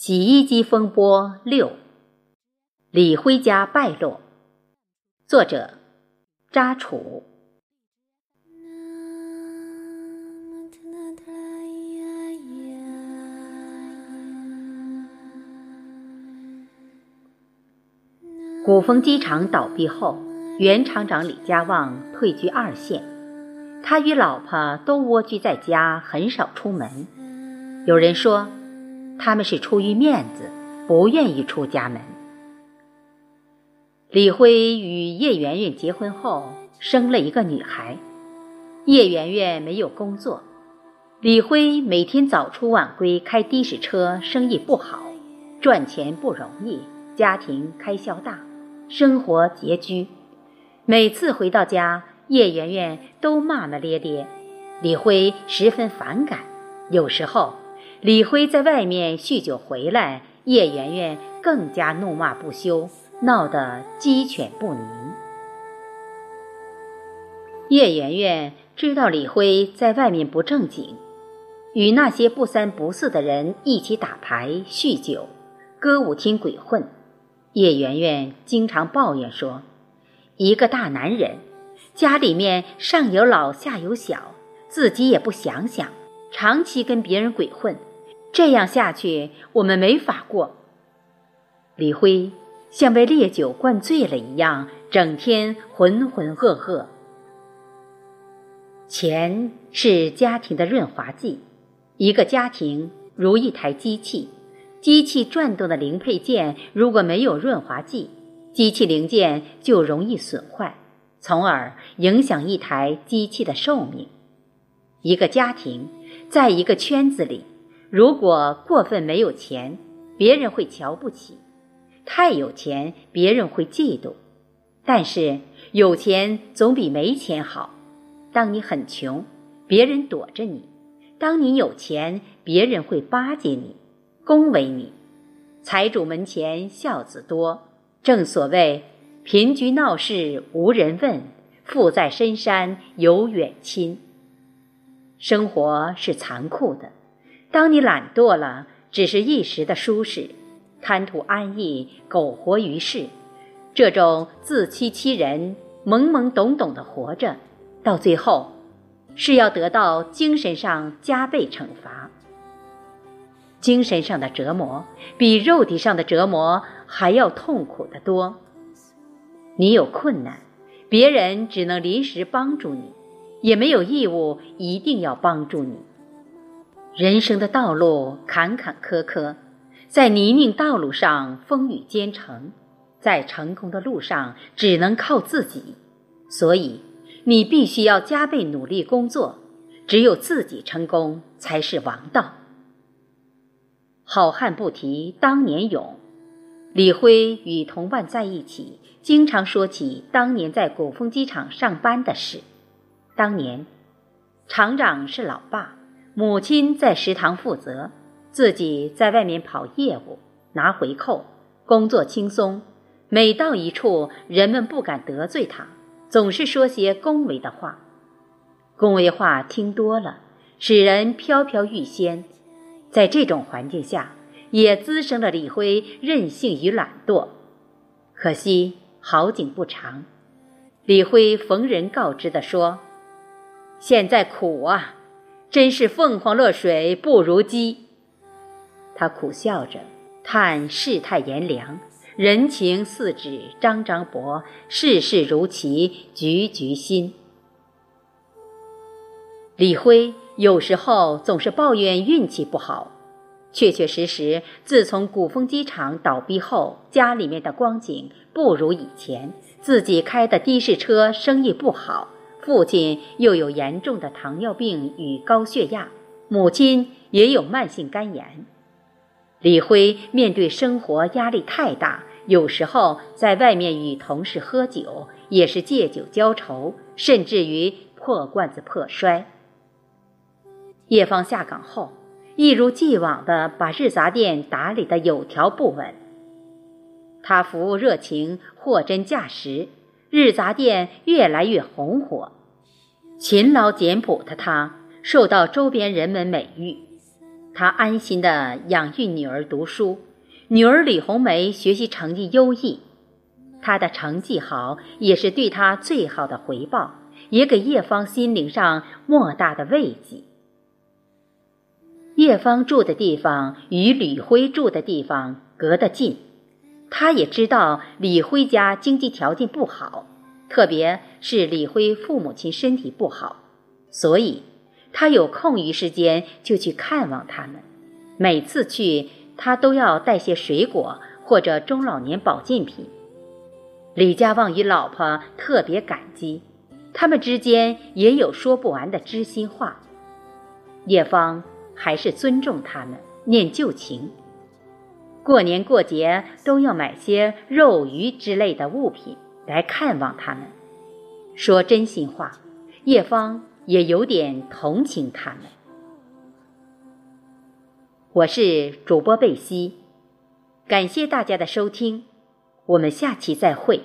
洗衣机风波六，李辉家败落。作者：扎楚。古风机场倒闭后，原厂长李家旺退居二线，他与老婆都蜗居在家，很少出门。有人说。他们是出于面子，不愿意出家门。李辉与叶圆圆结婚后，生了一个女孩。叶圆圆没有工作，李辉每天早出晚归，开的士车，生意不好，赚钱不容易，家庭开销大，生活拮据。每次回到家，叶圆圆都骂骂咧咧，李辉十分反感，有时候。李辉在外面酗酒回来，叶圆圆更加怒骂不休，闹得鸡犬不宁。叶圆圆知道李辉在外面不正经，与那些不三不四的人一起打牌、酗酒、歌舞厅鬼混。叶圆圆经常抱怨说：“一个大男人，家里面上有老下有小，自己也不想想，长期跟别人鬼混。”这样下去，我们没法过。李辉像被烈酒灌醉了一样，整天浑浑噩噩。钱是家庭的润滑剂，一个家庭如一台机器，机器转动的零配件如果没有润滑剂，机器零件就容易损坏，从而影响一台机器的寿命。一个家庭在一个圈子里。如果过分没有钱，别人会瞧不起；太有钱，别人会嫉妒。但是有钱总比没钱好。当你很穷，别人躲着你；当你有钱，别人会巴结你、恭维你。财主门前孝子多，正所谓贫居闹市无人问，富在深山有远亲。生活是残酷的。当你懒惰了，只是一时的舒适，贪图安逸，苟活于世，这种自欺欺人、懵懵懂懂的活着，到最后是要得到精神上加倍惩罚。精神上的折磨比肉体上的折磨还要痛苦得多。你有困难，别人只能临时帮助你，也没有义务一定要帮助你。人生的道路坎坎坷坷，在泥泞道路上风雨兼程，在成功的路上只能靠自己，所以你必须要加倍努力工作，只有自己成功才是王道。好汉不提当年勇，李辉与同伴在一起，经常说起当年在古风机场上班的事。当年，厂长是老爸。母亲在食堂负责，自己在外面跑业务拿回扣，工作轻松。每到一处，人们不敢得罪他，总是说些恭维的话。恭维话听多了，使人飘飘欲仙。在这种环境下，也滋生了李辉任性与懒惰。可惜好景不长，李辉逢人告知的说：“现在苦啊。”真是凤凰落水不如鸡。他苦笑着，叹世态炎凉，人情似纸张张薄，世事如棋局局新。李辉有时候总是抱怨运气不好，确确实实，自从古风机场倒闭后，家里面的光景不如以前，自己开的的士车生意不好。父亲又有严重的糖尿病与高血压，母亲也有慢性肝炎。李辉面对生活压力太大，有时候在外面与同事喝酒，也是借酒浇愁，甚至于破罐子破摔。叶芳下岗后，一如既往地把日杂店打理得有条不紊。他服务热情，货真价实，日杂店越来越红火。勤劳简朴的他受到周边人们美誉，他安心的养育女儿读书，女儿李红梅学习成绩优异，她的成绩好也是对他最好的回报，也给叶芳心灵上莫大的慰藉。叶芳住的地方与李辉住的地方隔得近，他也知道李辉家经济条件不好，特别是李辉父母亲身体不好，所以他有空余时间就去看望他们。每次去，他都要带些水果或者中老年保健品。李家旺与老婆特别感激，他们之间也有说不完的知心话。叶芳。还是尊重他们，念旧情。过年过节都要买些肉鱼之类的物品来看望他们。说真心话，叶芳也有点同情他们。我是主播贝西，感谢大家的收听，我们下期再会。